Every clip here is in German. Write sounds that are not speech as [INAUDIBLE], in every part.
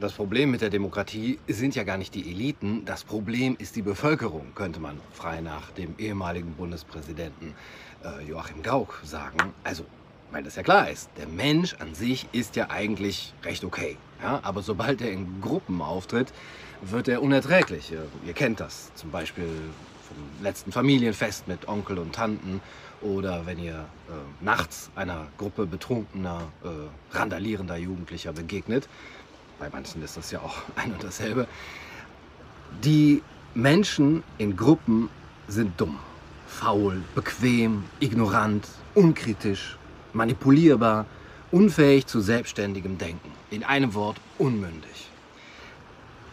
das Problem mit der Demokratie sind ja gar nicht die Eliten, das Problem ist die Bevölkerung, könnte man frei nach dem ehemaligen Bundespräsidenten äh, Joachim Gauck sagen. Also, weil das ja klar ist, der Mensch an sich ist ja eigentlich recht okay. Ja? Aber sobald er in Gruppen auftritt, wird er unerträglich. Ihr kennt das zum Beispiel vom letzten Familienfest mit Onkel und Tanten oder wenn ihr äh, nachts einer Gruppe betrunkener, äh, randalierender Jugendlicher begegnet. Bei manchen ist das ja auch [LAUGHS] ein und dasselbe. Die Menschen in Gruppen sind dumm, faul, bequem, ignorant, unkritisch, manipulierbar, unfähig zu selbstständigem Denken. In einem Wort unmündig.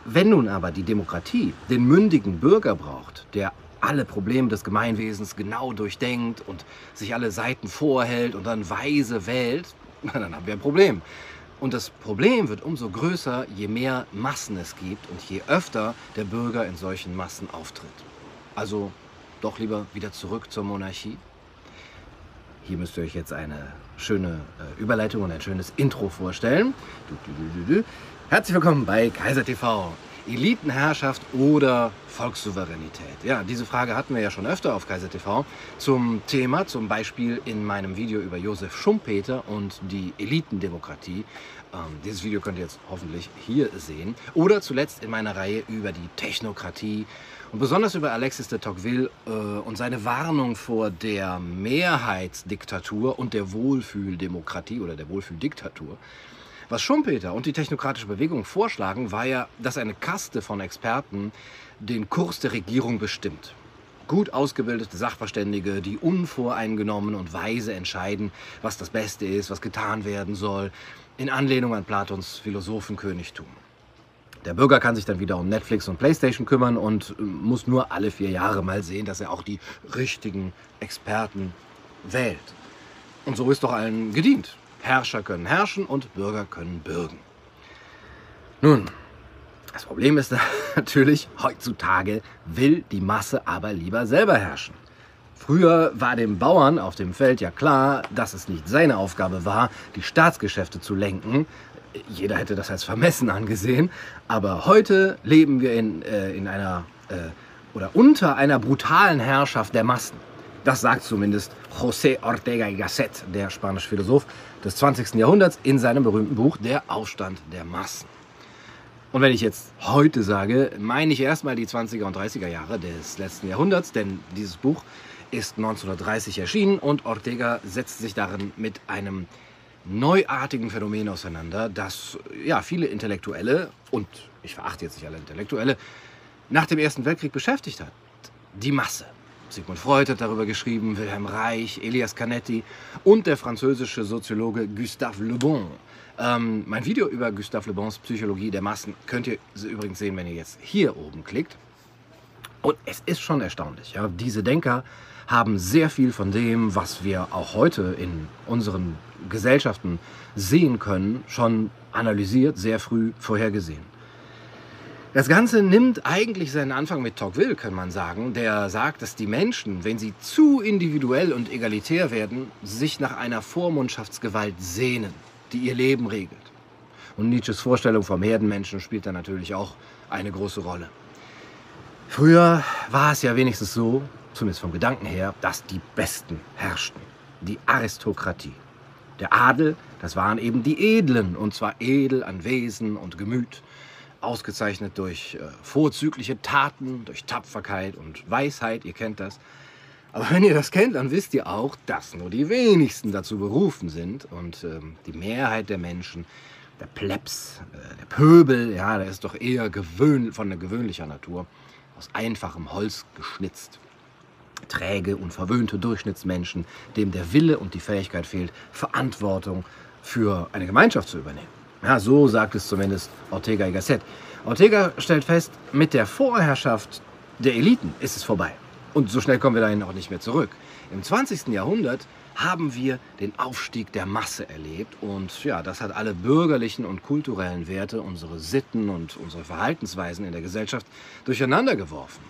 Wenn nun aber die Demokratie den mündigen Bürger braucht, der alle Probleme des Gemeinwesens genau durchdenkt und sich alle Seiten vorhält und dann weise wählt, [LAUGHS] dann haben wir ein Problem. Und das Problem wird umso größer, je mehr Massen es gibt und je öfter der Bürger in solchen Massen auftritt. Also doch lieber wieder zurück zur Monarchie. Hier müsst ihr euch jetzt eine schöne äh, Überleitung und ein schönes Intro vorstellen. Herzlich willkommen bei Kaiser TV. Elitenherrschaft oder Volkssouveränität? Ja, diese Frage hatten wir ja schon öfter auf Kaiser TV zum Thema, zum Beispiel in meinem Video über Josef Schumpeter und die Elitendemokratie. Ähm, dieses Video könnt ihr jetzt hoffentlich hier sehen. Oder zuletzt in meiner Reihe über die Technokratie und besonders über Alexis de Tocqueville äh, und seine Warnung vor der Mehrheitsdiktatur und der Wohlfühldemokratie oder der Wohlfühldiktatur. Was Schumpeter und die technokratische Bewegung vorschlagen, war ja, dass eine Kaste von Experten den Kurs der Regierung bestimmt. Gut ausgebildete Sachverständige, die unvoreingenommen und weise entscheiden, was das Beste ist, was getan werden soll, in Anlehnung an Platons Philosophenkönigtum. Der Bürger kann sich dann wieder um Netflix und Playstation kümmern und äh, muss nur alle vier Jahre mal sehen, dass er auch die richtigen Experten wählt. Und so ist doch allen gedient. Herrscher können herrschen und Bürger können bürgen. Nun, das Problem ist [LAUGHS] natürlich, heutzutage will die Masse aber lieber selber herrschen. Früher war dem Bauern auf dem Feld ja klar, dass es nicht seine Aufgabe war, die Staatsgeschäfte zu lenken. Jeder hätte das als vermessen angesehen. Aber heute leben wir in, äh, in einer äh, oder unter einer brutalen Herrschaft der Massen. Das sagt zumindest José Ortega y Gasset, der spanische Philosoph des 20. Jahrhunderts, in seinem berühmten Buch Der Aufstand der Massen. Und wenn ich jetzt heute sage, meine ich erstmal die 20er und 30er Jahre des letzten Jahrhunderts, denn dieses Buch ist 1930 erschienen und Ortega setzt sich darin mit einem neuartigen Phänomen auseinander, das ja viele Intellektuelle und ich verachte jetzt nicht alle Intellektuelle nach dem Ersten Weltkrieg beschäftigt hat. Die Masse. Sigmund Freud hat darüber geschrieben, Wilhelm Reich, Elias Canetti und der französische Soziologe Gustave Le Bon. Ähm, mein Video über Gustave Le Bons Psychologie der Massen könnt ihr übrigens sehen, wenn ihr jetzt hier oben klickt. Und es ist schon erstaunlich. Ja? Diese Denker haben sehr viel von dem, was wir auch heute in unseren Gesellschaften sehen können, schon analysiert, sehr früh vorhergesehen. Das Ganze nimmt eigentlich seinen Anfang mit Tocqueville, kann man sagen, der sagt, dass die Menschen, wenn sie zu individuell und egalitär werden, sich nach einer Vormundschaftsgewalt sehnen, die ihr Leben regelt. Und Nietzsches Vorstellung vom Herdenmenschen spielt da natürlich auch eine große Rolle. Früher war es ja wenigstens so, zumindest vom Gedanken her, dass die Besten herrschten. Die Aristokratie. Der Adel, das waren eben die Edlen, und zwar edel an Wesen und Gemüt ausgezeichnet durch äh, vorzügliche Taten, durch Tapferkeit und Weisheit, ihr kennt das. Aber wenn ihr das kennt, dann wisst ihr auch, dass nur die wenigsten dazu berufen sind und ähm, die Mehrheit der Menschen, der Plebs, äh, der Pöbel, ja, der ist doch eher gewöhn, von der gewöhnlicher Natur, aus einfachem Holz geschnitzt. Träge und verwöhnte Durchschnittsmenschen, dem der Wille und die Fähigkeit fehlt, Verantwortung für eine Gemeinschaft zu übernehmen. Ja, so sagt es zumindest Ortega y Gasset. Ortega stellt fest, mit der Vorherrschaft der Eliten ist es vorbei. Und so schnell kommen wir dahin auch nicht mehr zurück. Im 20. Jahrhundert haben wir den Aufstieg der Masse erlebt und ja, das hat alle bürgerlichen und kulturellen Werte, unsere Sitten und unsere Verhaltensweisen in der Gesellschaft durcheinander geworfen.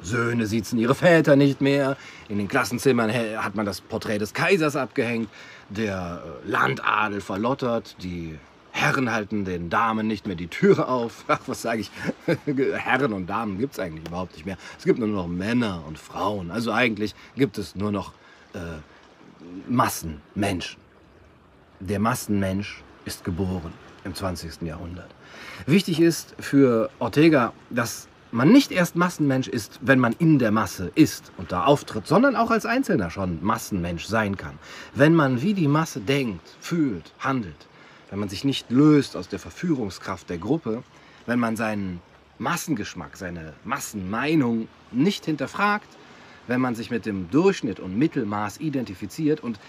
Söhne sitzen ihre Väter nicht mehr, in den Klassenzimmern hat man das Porträt des Kaisers abgehängt, der äh, Landadel verlottert, die Herren halten den Damen nicht mehr die Türe auf. [LAUGHS] Ach, was sage ich? [LAUGHS] Herren und Damen gibt es eigentlich überhaupt nicht mehr. Es gibt nur noch Männer und Frauen. Also eigentlich gibt es nur noch äh, Massenmenschen. Der Massenmensch ist geboren im 20. Jahrhundert. Wichtig ist für Ortega, dass man nicht erst Massenmensch ist, wenn man in der Masse ist und da auftritt, sondern auch als Einzelner schon Massenmensch sein kann. Wenn man wie die Masse denkt, fühlt, handelt, wenn man sich nicht löst aus der Verführungskraft der Gruppe, wenn man seinen Massengeschmack, seine Massenmeinung nicht hinterfragt, wenn man sich mit dem Durchschnitt und Mittelmaß identifiziert und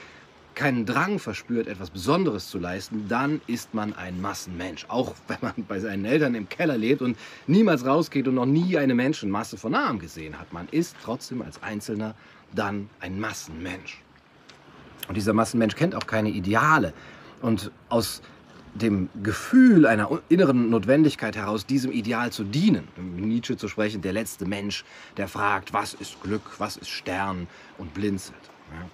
keinen Drang verspürt, etwas Besonderes zu leisten, dann ist man ein Massenmensch. Auch wenn man bei seinen Eltern im Keller lebt und niemals rausgeht und noch nie eine Menschenmasse von nahem gesehen hat. Man ist trotzdem als Einzelner dann ein Massenmensch. Und dieser Massenmensch kennt auch keine Ideale. Und aus dem Gefühl einer inneren Notwendigkeit heraus, diesem Ideal zu dienen, um Nietzsche zu sprechen, der letzte Mensch, der fragt, was ist Glück, was ist Stern und blinzelt. Ja.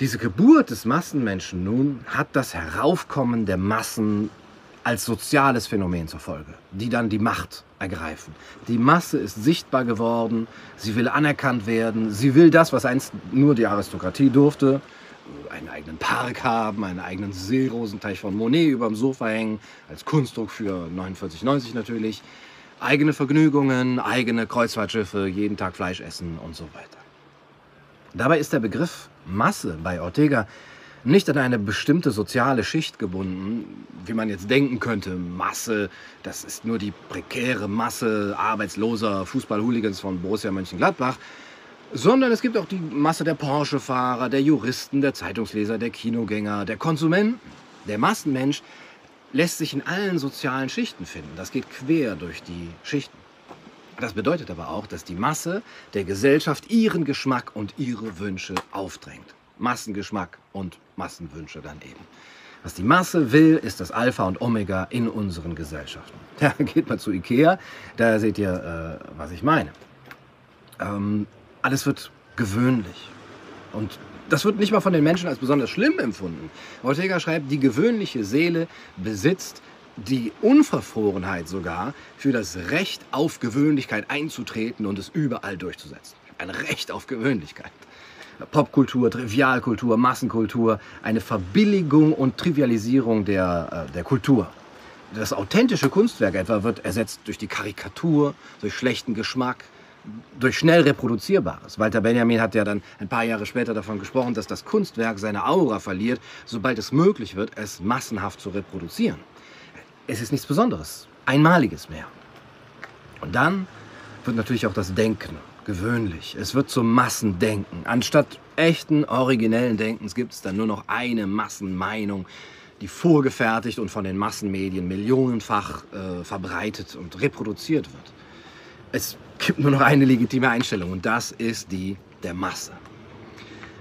Diese Geburt des Massenmenschen nun hat das Heraufkommen der Massen als soziales Phänomen zur Folge, die dann die Macht ergreifen. Die Masse ist sichtbar geworden, sie will anerkannt werden, sie will das, was einst nur die Aristokratie durfte, einen eigenen Park haben, einen eigenen Seerosenteich von Monet über dem Sofa hängen, als Kunstdruck für 49,90 natürlich, eigene Vergnügungen, eigene Kreuzfahrtschiffe, jeden Tag Fleisch essen und so weiter. Dabei ist der Begriff Masse bei Ortega nicht an eine bestimmte soziale Schicht gebunden, wie man jetzt denken könnte. Masse, das ist nur die prekäre Masse arbeitsloser Fußballhooligans von Borussia Mönchengladbach, sondern es gibt auch die Masse der Porsche-Fahrer, der Juristen, der Zeitungsleser, der Kinogänger, der Konsumenten. Der Massenmensch lässt sich in allen sozialen Schichten finden. Das geht quer durch die Schichten. Das bedeutet aber auch, dass die Masse der Gesellschaft ihren Geschmack und ihre Wünsche aufdrängt. Massengeschmack und Massenwünsche dann eben. Was die Masse will, ist das Alpha und Omega in unseren Gesellschaften. [LAUGHS] Da geht man zu Ikea, da seht ihr, äh, was ich meine. Ähm, alles wird gewöhnlich. Und das wird nicht mal von den Menschen als besonders schlimm empfunden. Ortega schreibt, die gewöhnliche Seele besitzt die Unverfrorenheit sogar für das Recht auf Gewöhnlichkeit einzutreten und es überall durchzusetzen. Ein Recht auf Gewöhnlichkeit. Popkultur, Trivialkultur, Massenkultur, eine Verbilligung und Trivialisierung der, äh, der Kultur. Das authentische Kunstwerk etwa wird ersetzt durch die Karikatur, durch schlechten Geschmack, durch schnell reproduzierbares. Walter Benjamin hat ja dann ein paar Jahre später davon gesprochen, dass das Kunstwerk seine Aura verliert, sobald es möglich wird, es massenhaft zu reproduzieren. Es ist nichts Besonderes, Einmaliges mehr. Und dann wird natürlich auch das Denken gewöhnlich. Es wird zum Massendenken. Anstatt echten, originellen Denkens gibt es dann nur noch eine Massenmeinung, die vorgefertigt und von den Massenmedien millionenfach äh, verbreitet und reproduziert wird. Es gibt nur noch eine legitime Einstellung und das ist die der Masse.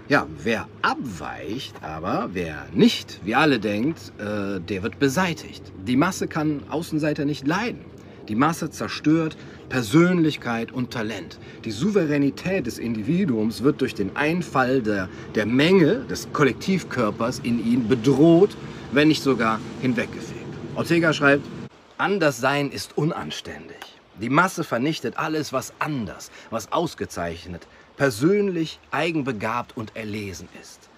Ja, wer abweicht, aber wer nicht wie alle denkt, äh, der wird beseitigt. Die Masse kann Außenseiter nicht leiden. Die Masse zerstört Persönlichkeit und Talent. Die Souveränität des Individuums wird durch den Einfall der, der Menge des Kollektivkörpers in ihn bedroht, wenn nicht sogar hinweggefegt. Ortega schreibt, Anderssein ist unanständig. Die Masse vernichtet alles, was anders, was ausgezeichnet, persönlich, eigenbegabt und erlesen ist.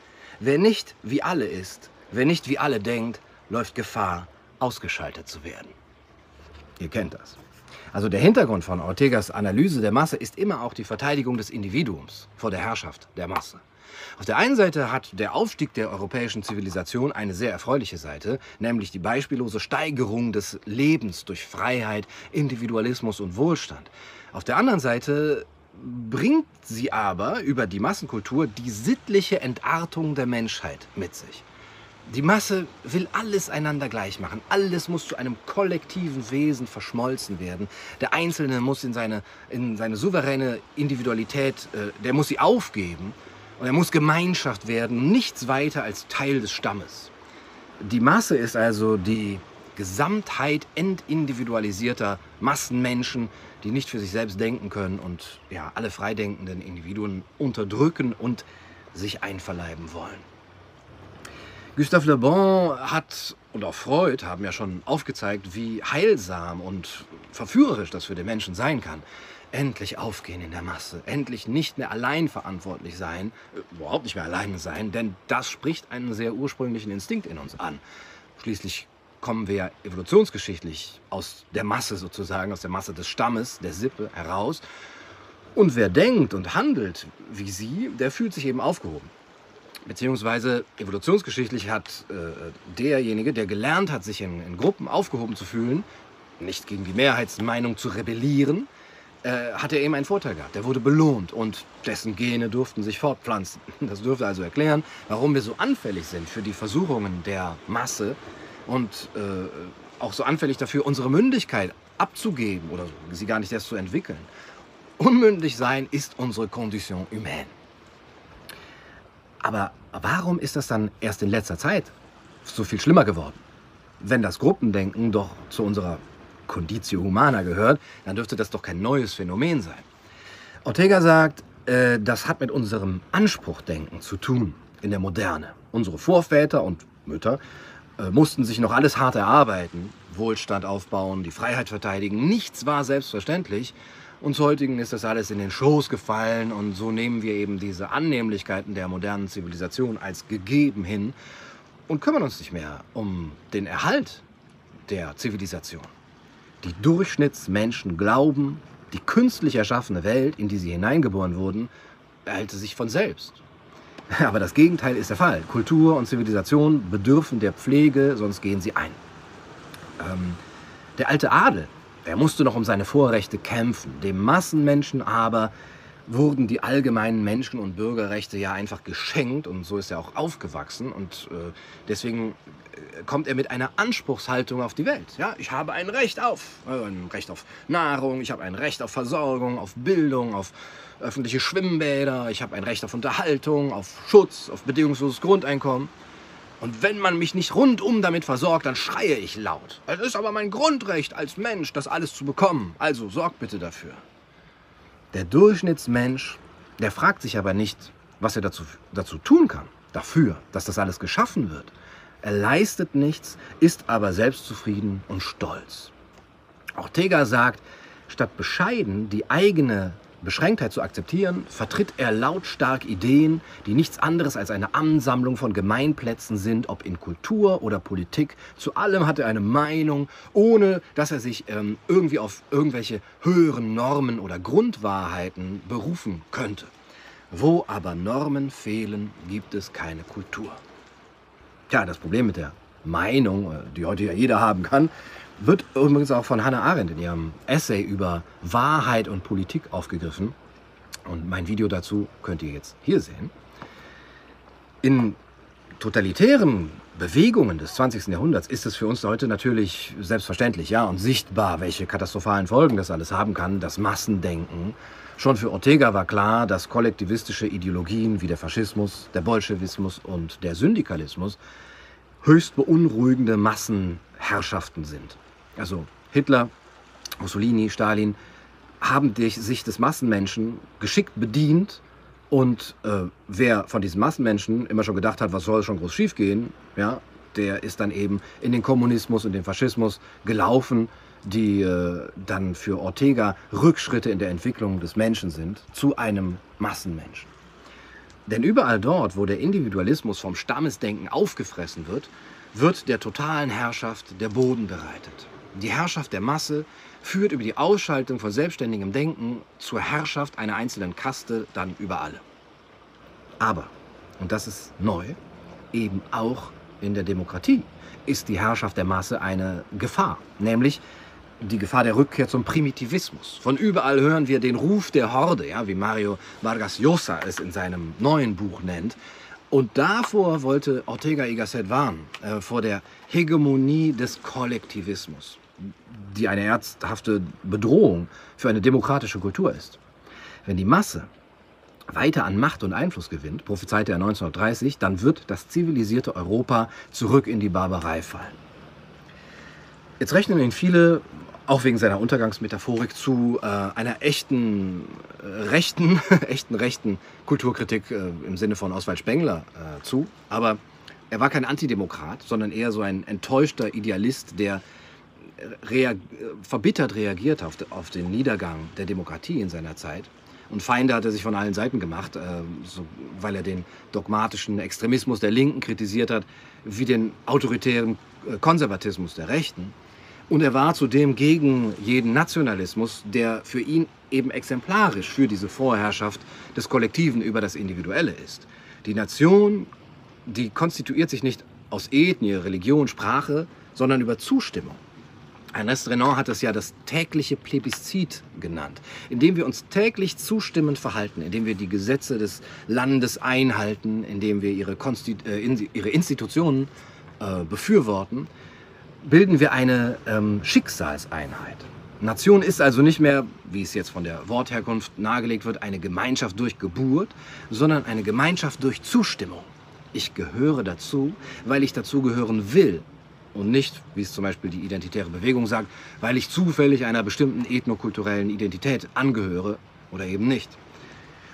Wer nicht wie alle ist, wer nicht wie alle denkt, läuft Gefahr, ausgeschaltet zu werden. Ihr kennt das. Also der Hintergrund von Ortegas Analyse der Masse ist immer auch die Verteidigung des Individuums vor der Herrschaft der Masse. Auf der einen Seite hat der Aufstieg der europäischen Zivilisation eine sehr erfreuliche Seite, nämlich die beispiellose Steigerung des Lebens durch Freiheit, Individualismus und Wohlstand. Auf der anderen Seite bringt sie aber über die Massenkultur die sittliche Entartung der Menschheit mit sich. Die Masse will alles einander gleich machen. Alles muss zu einem kollektiven Wesen verschmolzen werden. Der Einzelne muss in seine, in seine souveräne Individualität, äh, der muss sie aufgeben und er muss Gemeinschaft werden, nichts weiter als Teil des Stammes. Die Masse ist also die Gesamtheit entindividualisierter Massenmenschen, die nicht für sich selbst denken können und ja, alle freidenkenden Individuen unterdrücken und sich einverleiben wollen. Gustave Le Bon hat und auch Freud haben ja schon aufgezeigt, wie heilsam und verführerisch das für den Menschen sein kann. Endlich aufgehen in der Masse, endlich nicht mehr allein verantwortlich sein, äh, überhaupt nicht mehr alleine sein, denn das spricht einen sehr ursprünglichen Instinkt in uns an. Schließlich kommen wir evolutionsgeschichtlich aus der Masse sozusagen, aus der Masse des Stammes, der Sippe heraus. Und wer denkt und handelt wie sie, der fühlt sich eben aufgehoben. Beziehungsweise evolutionsgeschichtlich hat äh, derjenige, der gelernt hat, sich in, in, Gruppen aufgehoben zu fühlen, nicht gegen die Mehrheitsmeinung zu rebellieren, äh, hat er eben einen Vorteil gehabt. Der wurde belohnt und dessen Gene durften sich fortpflanzen. [LAUGHS] Das dürfte also erklären, warum wir so anfällig sind für die Versuchungen der Masse und äh, auch so anfällig dafür, unsere Mündigkeit abzugeben oder sie gar nicht erst zu entwickeln. Unmündig sein ist unsere Condition humaine. Aber warum ist das dann erst in letzter Zeit so viel schlimmer geworden? Wenn das Gruppendenken doch zu unserer Conditio Humana gehört, dann dürfte das doch kein neues Phänomen sein. Ortega sagt, äh, das hat mit unserem Anspruchdenken zu tun in der Moderne. Unsere Vorväter und Mütter äh, mussten sich noch alles hart erarbeiten, Wohlstand aufbauen, die Freiheit verteidigen. Nichts war selbstverständlich. Uns heutigen ist das alles in den Schoß gefallen und so nehmen wir eben diese Annehmlichkeiten der modernen Zivilisation als gegeben hin und kümmern uns nicht mehr um den Erhalt der Zivilisation. Die Durchschnittsmenschen glauben, die künstlich erschaffene Welt, in die sie hineingeboren wurden, erhalte sich von selbst. [LAUGHS] Aber das Gegenteil ist der Fall. Kultur und Zivilisation bedürfen der Pflege, sonst gehen sie ein. Ähm, der alte Adel er musste noch um seine Vorrechte kämpfen. Dem Massenmenschen aber wurden die allgemeinen Menschen- und Bürgerrechte ja einfach geschenkt und so ist er auch aufgewachsen und äh, deswegen äh, kommt er mit einer Anspruchshaltung auf die Welt. Ja, ich habe ein Recht auf, äh, ein Recht auf Nahrung, ich habe ein Recht auf Versorgung, auf Bildung, auf öffentliche Schwimmbäder, ich habe ein Recht auf Unterhaltung, auf Schutz, auf bedingungsloses Grundeinkommen. Und wenn man mich nicht rundum damit versorgt, dann schreie ich laut. Es ist aber mein Grundrecht als Mensch, das alles zu bekommen. Also sorg bitte dafür. Der Durchschnittsmensch, der fragt sich aber nicht, was er dazu, dazu tun kann, dafür, dass das alles geschaffen wird. Er leistet nichts, ist aber selbstzufrieden und stolz. Ortega sagt, statt bescheiden die eigene Beschränktheit zu akzeptieren, vertritt er lautstark Ideen, die nichts anderes als eine Ansammlung von Gemeinplätzen sind, ob in Kultur oder Politik. Zu allem hat er eine Meinung, ohne dass er sich ähm, irgendwie auf irgendwelche höheren Normen oder Grundwahrheiten berufen könnte. Wo aber Normen fehlen, gibt es keine Kultur. Tja, das Problem mit der Meinung, äh, die heute ja jeder haben kann, wird übrigens auch von Hannah Arendt in ihrem Essay über Wahrheit und Politik aufgegriffen. Und mein Video dazu könnt ihr jetzt hier sehen. In totalitären Bewegungen des 20. Jahrhunderts ist es für uns heute natürlich selbstverständlich ja, und sichtbar, welche katastrophalen Folgen das alles haben kann, das Massendenken. Schon für Ortega war klar, dass kollektivistische Ideologien wie der Faschismus, der Bolschewismus und der Syndikalismus höchst beunruhigende Massenherrschaften sind also Hitler, Mussolini, Stalin, haben sich des Massenmenschen geschickt bedient und äh, wer von diesen Massenmenschen immer schon gedacht hat, was soll schon groß schiefgehen, ja, der ist dann eben in den Kommunismus und den Faschismus gelaufen, die äh, dann für Ortega Rückschritte in der Entwicklung des Menschen sind zu einem Massenmenschen. Denn überall dort, wo der Individualismus vom Stammesdenken aufgefressen wird, wird der totalen Herrschaft der Boden bereitet. Die Herrschaft der Masse führt über die Ausschaltung von selbstständigem Denken zur Herrschaft einer einzelnen Kaste dann über alle. Aber, und das ist neu, eben auch in der Demokratie ist die Herrschaft der Masse eine Gefahr, nämlich die Gefahr der Rückkehr zum Primitivismus. Von überall hören wir den Ruf der Horde, ja, wie Mario Vargas Llosa es in seinem neuen Buch nennt. Und davor wollte Ortega y Gasset warnen, äh, vor der Hegemonie des Kollektivismus die eine ernsthafte Bedrohung für eine demokratische Kultur ist. Wenn die Masse weiter an Macht und Einfluss gewinnt, prophezeite er 1930, dann wird das zivilisierte Europa zurück in die Barbarei fallen. Jetzt rechnen ihn viele, auch wegen seiner Untergangsmetaphorik, zu äh, einer echten äh, rechten, [LAUGHS] echten rechten Kulturkritik äh, im Sinne von Oswald Spengler äh, zu. Aber Er war kein Antidemokrat, sondern eher so ein enttäuschter Idealist, der reag verbittert reagiert auf, auf den Niedergang der Demokratie in seiner Zeit. Und Feinde hat er sich von allen Seiten gemacht, äh, so, weil er den dogmatischen Extremismus der Linken kritisiert hat, wie den autoritären äh, Konservatismus der Rechten. Und er war zudem gegen jeden Nationalismus, der für ihn eben exemplarisch für diese Vorherrschaft des Kollektiven über das Individuelle ist. Die Nation, die konstituiert sich nicht aus Ethnie, Religion, Sprache, sondern über Zustimmung. Ernest Renan hat es ja das tägliche Plebiszit genannt, indem wir uns täglich zustimmend verhalten, indem wir die Gesetze des Landes einhalten, indem wir ihre, Konstit äh, ihre Institutionen äh, befürworten, bilden wir eine ähm, Schicksalseinheit. Nation ist also nicht mehr, wie es jetzt von der Wortherkunft nahegelegt wird, eine Gemeinschaft durch Geburt, sondern eine Gemeinschaft durch Zustimmung. Ich gehöre dazu, weil ich dazugehören will und nicht, wie es zum Beispiel die identitäre Bewegung sagt, weil ich zufällig einer bestimmten ethnokulturellen Identität angehöre oder eben nicht.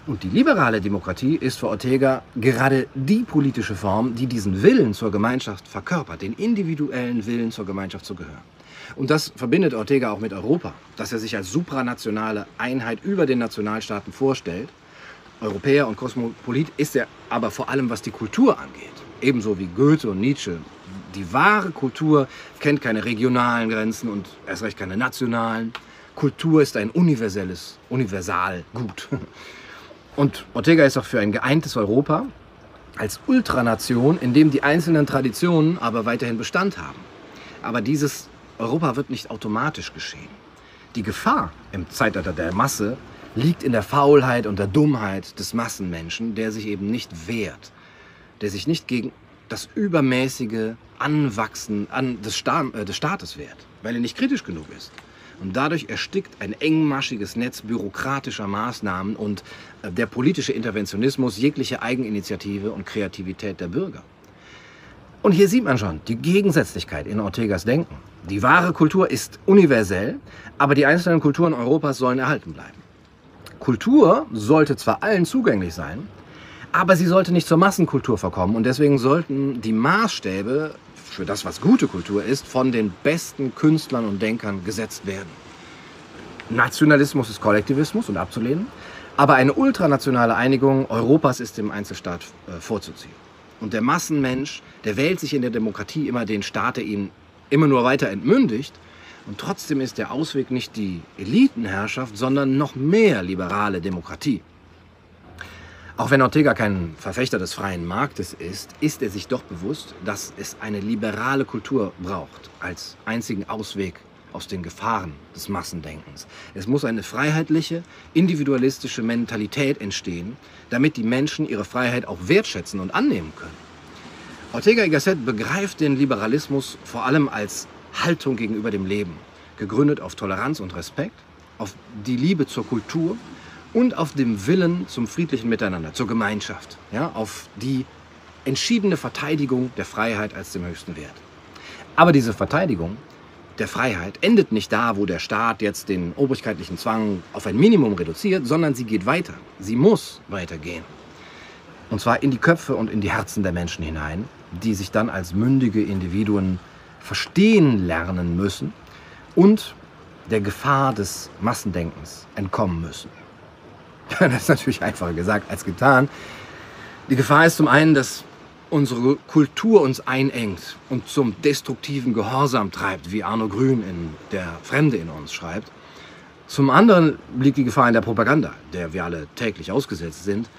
Und die liberale Demokratie ist für Ortega gerade die politische Form, die diesen Willen zur Gemeinschaft verkörpert, den individuellen Willen zur Gemeinschaft zu gehören. Und das verbindet Ortega auch mit Europa, dass er sich als supranationale Einheit über den Nationalstaaten vorstellt. Europäer und Kosmopolit ist er aber vor allem, was die Kultur angeht. Ebenso wie Goethe und Nietzsche. Die wahre Kultur kennt keine regionalen Grenzen und erst recht keine nationalen. Kultur ist ein universelles, Universalgut. [LAUGHS] Und Ortega ist auch für ein geeintes Europa als Ultranation, in dem die einzelnen Traditionen aber weiterhin Bestand haben. Aber dieses Europa wird nicht automatisch geschehen. Die Gefahr im Zeitalter der Masse liegt in der Faulheit und der Dummheit des Massenmenschen, der sich eben nicht wehrt, der sich nicht gegen das übermäßige Anwachsen an des, Sta äh, des Staates wehrt, weil er nicht kritisch genug ist. Und dadurch erstickt ein engmaschiges Netz bürokratischer Maßnahmen und äh, der politische Interventionismus jegliche Eigeninitiative und Kreativität der Bürger. Und hier sieht man schon die Gegensätzlichkeit in Ortegas Denken. Die wahre Kultur ist universell, aber die einzelnen Kulturen Europas sollen erhalten bleiben. Kultur sollte zwar allen zugänglich sein, aber sie sollte nicht zur Massenkultur verkommen und deswegen sollten die Maßstäbe für das, was gute Kultur ist, von den besten Künstlern und Denkern gesetzt werden. Nationalismus ist Kollektivismus und abzulehnen, aber eine ultranationale Einigung Europas ist dem Einzelstaat äh, vorzuziehen. Und der Massenmensch, der wählt sich in der Demokratie immer den Staat, der ihn immer nur weiter entmündigt. Und trotzdem ist der Ausweg nicht die Elitenherrschaft, sondern noch mehr liberale Demokratie. Auch wenn Ortega kein Verfechter des freien Marktes ist, ist er sich doch bewusst, dass es eine liberale Kultur braucht als einzigen Ausweg aus den Gefahren des Massendenkens. Es muss eine freiheitliche, individualistische Mentalität entstehen, damit die Menschen ihre Freiheit auch wertschätzen und annehmen können. Ortega y Gasset begreift den Liberalismus vor allem als Haltung gegenüber dem Leben, gegründet auf Toleranz und Respekt, auf die Liebe zur Kultur und auf dem Willen zum friedlichen Miteinander, zur Gemeinschaft, ja, auf die entschiedene Verteidigung der Freiheit als dem höchsten Wert. Aber diese Verteidigung der Freiheit endet nicht da, wo der Staat jetzt den obrigkeitlichen Zwang auf ein Minimum reduziert, sondern sie geht weiter. Sie muss weitergehen. Und zwar in die Köpfe und in die Herzen der Menschen hinein, die sich dann als mündige Individuen verstehen lernen müssen und der Gefahr des Massendenkens entkommen müssen. [LAUGHS] Das ist natürlich einfacher gesagt als getan. Die Gefahr ist zum einen, dass unsere Kultur uns einengt und zum destruktiven Gehorsam treibt, wie Arno Grün in Der Fremde in uns schreibt. Zum anderen liegt die Gefahr in der Propaganda, der wir alle täglich ausgesetzt sind.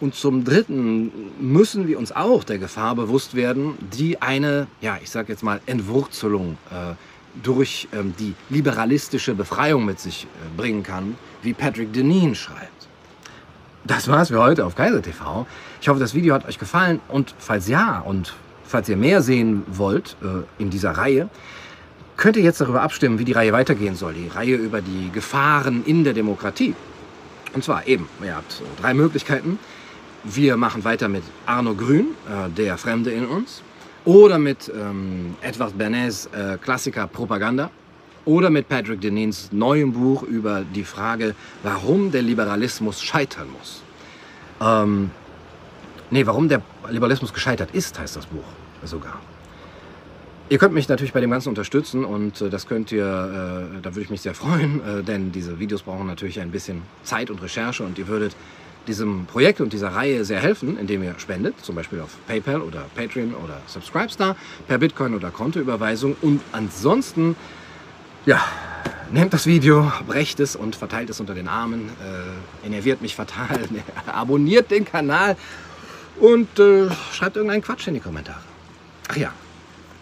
Und zum Dritten müssen wir uns auch der Gefahr bewusst werden, die eine, ja, ich sage jetzt mal, Entwurzelung äh, durch ähm, die liberalistische Befreiung mit sich äh, bringen kann, wie Patrick Deneen schreibt. Das war's für heute auf Kaiser TV. Ich hoffe, das Video hat euch gefallen und falls ja und falls ihr mehr sehen wollt äh, in dieser Reihe, könnt ihr jetzt darüber abstimmen, wie die Reihe weitergehen soll. Die Reihe über die Gefahren in der Demokratie. Und zwar eben, ihr habt drei Möglichkeiten. Wir machen weiter mit Arno Grün, äh, der Fremde in uns, oder mit ähm, Edward Bernays äh, Klassiker Propaganda oder mit Patrick Denins neuem Buch über die Frage, warum der Liberalismus scheitern muss. Ähm, nee, warum der Liberalismus gescheitert ist, heißt das Buch. sogar. Ihr könnt mich natürlich bei dem Ganzen unterstützen und äh, das könnt ihr, äh, da würde ich mich sehr freuen, äh, denn diese Videos brauchen natürlich ein bisschen Zeit und Recherche und ihr würdet diesem Projekt und dieser Reihe sehr helfen, indem ihr spendet, zum Beispiel auf PayPal oder Patreon oder Subscribestar, per Bitcoin oder Kontoüberweisung und ansonsten, ja, nehmt das Video, brecht es und verteilt es unter den Armen, äh, enerviert mich fatal, [LAUGHS] abonniert den Kanal und äh, schreibt irgendeinen Quatsch in die Kommentare. Ach ja,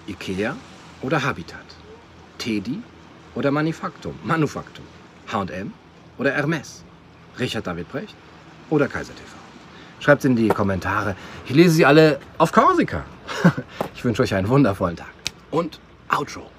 Ikea oder Habitat? Teddy oder Manufaktum? Manufaktum? H&M oder Hermes? Richard David Brecht oder Kaiser TV? Schreibt in die Kommentare. Ich lese sie alle auf Korsika. [LAUGHS] Ich wünsche euch einen wundervollen Tag. Und Outro.